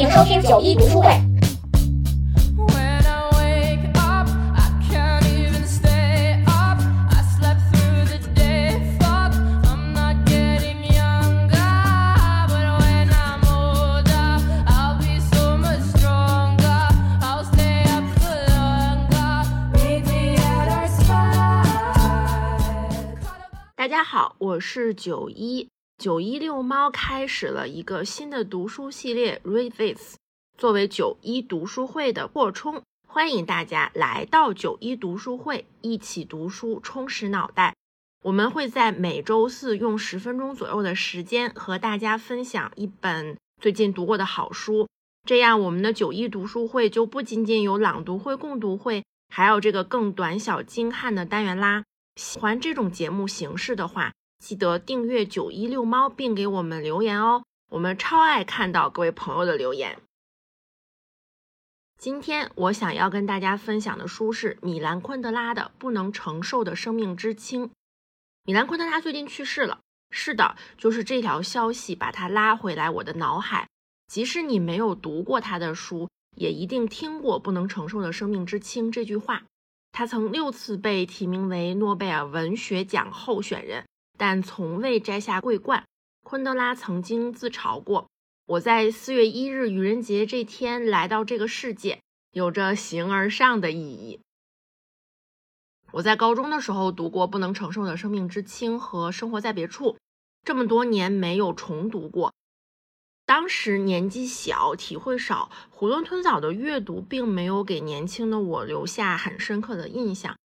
迎收听九一读书会。大家好，我是九一。九一遛猫开始了一个新的读书系列，Read This，作为九一读书会的扩充，欢迎大家来到九一读书会，一起读书，充实脑袋。我们会在每周四用十分钟左右的时间和大家分享一本最近读过的好书，这样我们的九一读书会就不仅仅有朗读会、共读会，还有这个更短小精悍的单元啦。喜欢这种节目形式的话，记得订阅九一遛猫，并给我们留言哦，我们超爱看到各位朋友的留言。今天我想要跟大家分享的书是米兰昆德拉的《不能承受的生命之轻》。米兰昆德拉最近去世了，是的，就是这条消息把他拉回来我的脑海。即使你没有读过他的书，也一定听过“不能承受的生命之轻”这句话。他曾六次被提名为诺贝尔文学奖候选人，但从未摘下桂冠。昆德拉曾经自嘲过：“我在四月一日愚人节这天来到这个世界，有着形而上的意义。”我在高中的时候读过《不能承受的生命之轻》和《生活在别处》，这么多年没有重读过。当时年纪小，体会少，囫囵吞枣的阅读并没有给年轻的我留下很深刻的印象，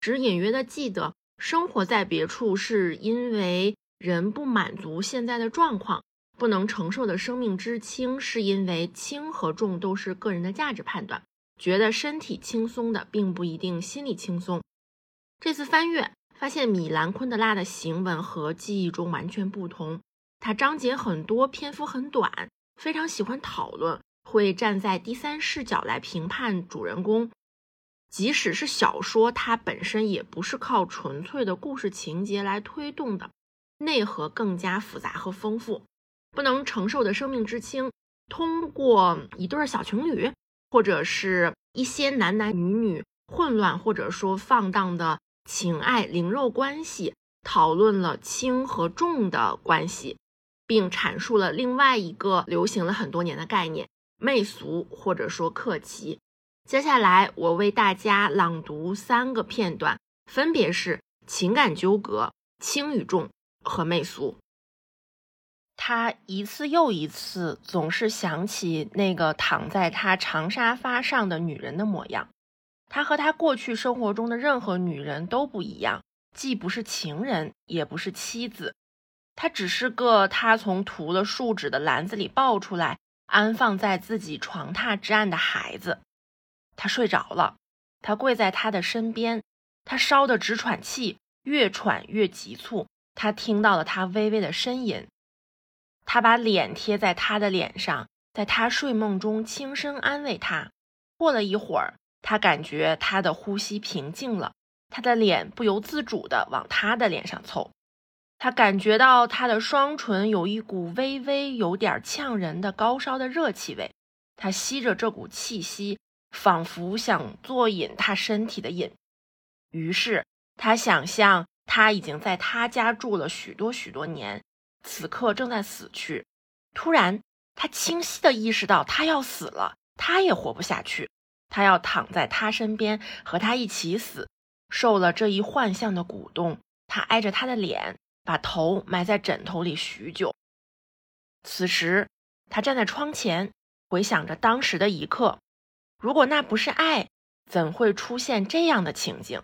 只隐约的记得生活在别处是因为人不满足现在的状况，不能承受的生命之轻是因为轻和重都是个人的价值判断，觉得身体轻松的并不一定心里轻松。这次翻阅发现，米兰昆德拉的行文和记忆中完全不同。他章节很多，篇幅很短，非常喜欢讨论，会站在第三视角来评判主人公。即使是小说，它本身也不是靠纯粹的故事情节来推动的，内核更加复杂和丰富。不能承受的生命之轻，通过一对小情侣，或者是一些男男女女混乱或者说放荡的情爱灵肉关系，讨论了轻和重的关系。并阐述了另外一个流行了很多年的概念——媚俗或者说客气。接下来，我为大家朗读三个片段，分别是情感纠葛、轻与重和媚俗。他一次又一次总是想起那个躺在他长沙发上的女人的模样。他和他过去生活中的任何女人都不一样，既不是情人，也不是妻子。他只是个他从涂了树脂的篮子里抱出来，安放在自己床榻之岸的孩子。他睡着了，他跪在他的身边，他烧得直喘气，越喘越急促。他听到了他微微的呻吟。他把脸贴在他的脸上，在他睡梦中轻声安慰他。过了一会儿，他感觉他的呼吸平静了，他的脸不由自主地往他的脸上凑。他感觉到他的双唇有一股微微有点呛人的高烧的热气味，他吸着这股气息，仿佛想坐饮他身体的饮。于是他想象他已经在他家住了许多许多年，此刻正在死去。突然，他清晰地意识到他要死了，他也活不下去，他要躺在他身边和他一起死。受了这一幻象的鼓动，他挨着他的脸。把头埋在枕头里许久。此时，他站在窗前，回想着当时的一刻。如果那不是爱，怎会出现这样的情景？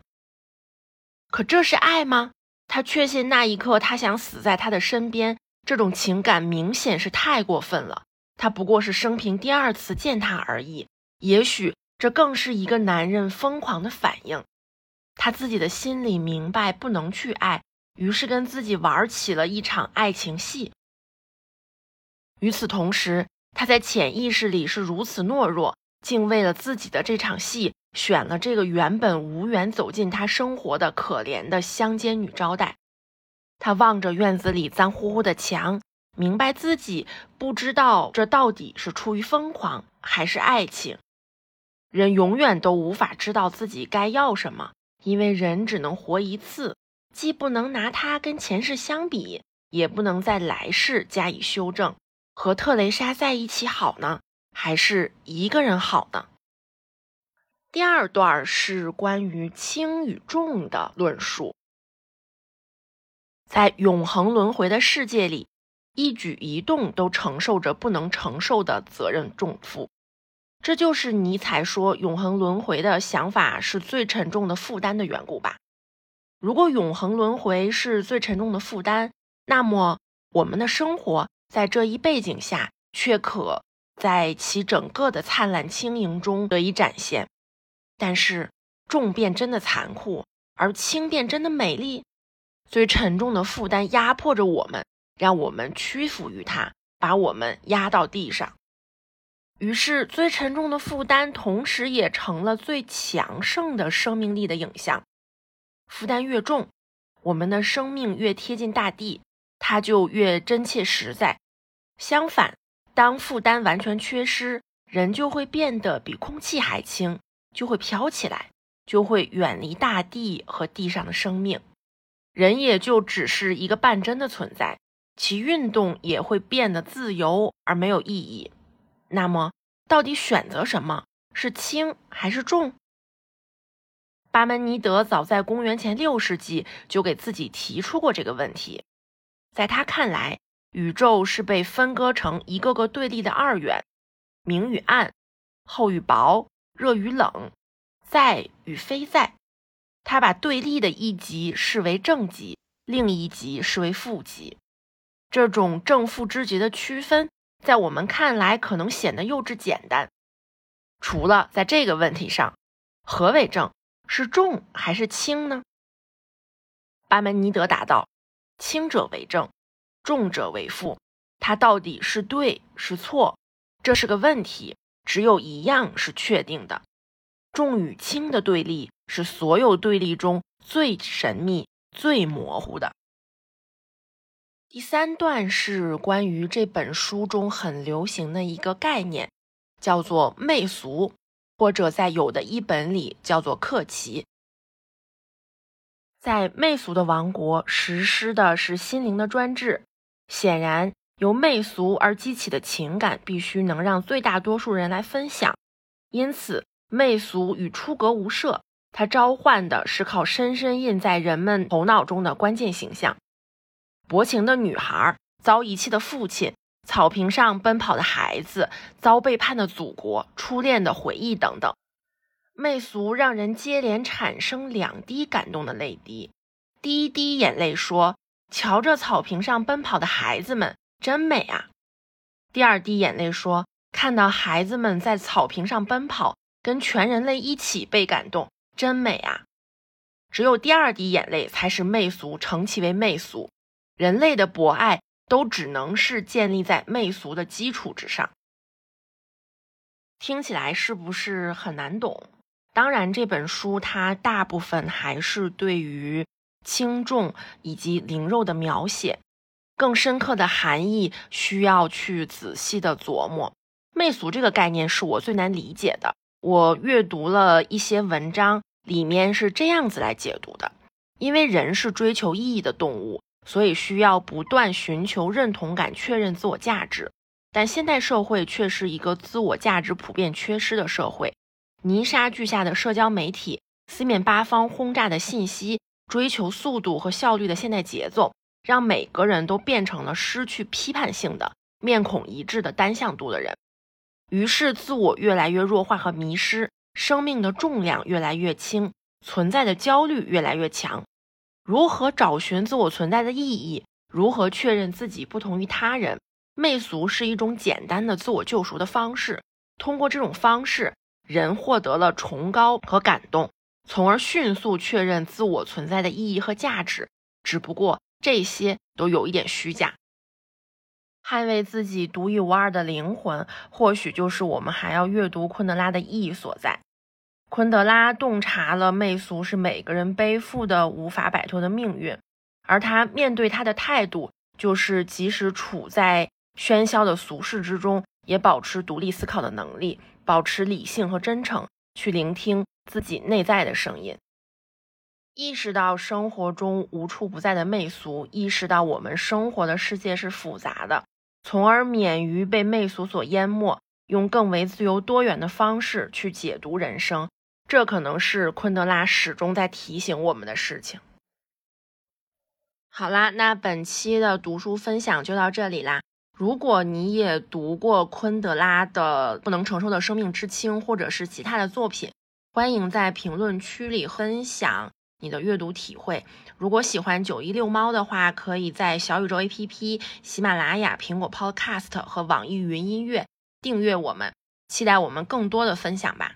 可这是爱吗？他确信那一刻他想死在他的身边。这种情感明显是太过分了。他不过是生平第二次见他而已。也许这更是一个男人疯狂的反应。他自己的心里明白，不能去爱。于是跟自己玩起了一场爱情戏。与此同时，他在潜意识里是如此懦弱，竟为了自己的这场戏选了这个原本无缘走进他生活的可怜的乡间女招待。他望着院子里脏乎乎的墙，明白自己不知道这到底是出于疯狂还是爱情。人永远都无法知道自己该要什么，因为人只能活一次，既不能拿它跟前世相比，也不能在来世加以修正。和特蕾莎在一起好呢，还是一个人好呢？第二段是关于轻与重的论述。在永恒轮回的世界里，一举一动都承受着不能承受的责任重负。这就是尼采说永恒轮回的想法是最沉重的负担的缘故吧？如果永恒轮回是最沉重的负担，那么我们的生活在这一背景下却可在其整个的灿烂轻盈中得以展现。但是重便真的残酷，而轻便真的美丽。最沉重的负担压迫着我们，让我们屈服于它，把我们压到地上。于是，最沉重的负担同时也成了最强盛的生命力的影像。负担越重，我们的生命越贴近大地，它就越真切实在。相反，当负担完全缺失，人就会变得比空气还轻。就会飘起来，就会远离大地和地上的生命，人也就只是一个半真的存在，其运动也会变得自由而没有意义。那么，到底选择什么是轻还是重？巴门尼德早在公元前六世纪就给自己提出过这个问题。在他看来，宇宙是被分割成一个个对立的二元，明与暗，厚与薄。热与冷，在与非在，他把对立的一极视为正极，另一极视为负极。这种正负之极的区分，在我们看来可能显得幼稚简单。除了在这个问题上，何为正？是重还是轻呢？巴门尼德答道：“轻者为正，重者为负。它到底是对是错？这是个问题。”只有一样是确定的，重与轻的对立是所有对立中最神秘、最模糊的。第三段是关于这本书中很流行的一个概念，叫做媚俗，或者在有的一本里叫做克奇。在媚俗的王国实施的是心灵的专制，显然。由媚俗而激起的情感，必须能让最大多数人来分享。因此，媚俗与出格无涉。它召唤的是靠深深印在人们头脑中的关键形象：薄情的女孩、遭遗弃的父亲、草坪上奔跑的孩子、遭背叛的祖国、初恋的回忆等等。媚俗让人接连产生两滴感动的泪滴。第一滴眼泪说：“瞧着草坪上奔跑的孩子们。”真美啊！第二滴眼泪说：“看到孩子们在草坪上奔跑，跟全人类一起被感动，真美啊！”只有第二滴眼泪才是媚俗，称其为媚俗。人类的博爱都只能是建立在媚俗的基础之上。听起来是不是很难懂？当然，这本书它大部分还是对于轻重以及灵肉的描写。更深刻的含义需要去仔细的琢磨。媚俗这个概念是我最难理解的。我阅读了一些文章，里面是这样子来解读的：因为人是追求意义的动物，所以需要不断寻求认同感，确认自我价值。但现代社会却是一个自我价值普遍缺失的社会。泥沙俱下的社交媒体，四面八方轰炸的信息，追求速度和效率的现代节奏。让每个人都变成了失去批判性的、面孔一致的单向度的人，于是自我越来越弱化和迷失，生命的重量越来越轻，存在的焦虑越来越强。如何找寻自我存在的意义？如何确认自己不同于他人？媚俗是一种简单的自我救赎的方式。通过这种方式，人获得了崇高和感动，从而迅速确认自我存在的意义和价值。只不过。这些都有一点虚假。捍卫自己独一无二的灵魂，或许就是我们还要阅读昆德拉的意义所在。昆德拉洞察了媚俗是每个人背负的无法摆脱的命运，而他面对他的态度就是即使处在喧嚣的俗世之中，也保持独立思考的能力，保持理性和真诚，去聆听自己内在的声音。意识到生活中无处不在的媚俗，意识到我们生活的世界是复杂的，从而免于被媚俗所淹没，用更为自由多元的方式去解读人生。这可能是昆德拉始终在提醒我们的事情。好啦，那本期的读书分享就到这里啦。如果你也读过昆德拉的《不能承受的生命之轻》，或者是其他的作品，欢迎在评论区里分享。你的阅读体会。如果喜欢九一六猫的话，可以在小宇宙 APP、喜马拉雅、苹果 Podcast 和网易云音乐订阅我们，期待我们更多的分享吧。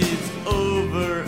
it's over.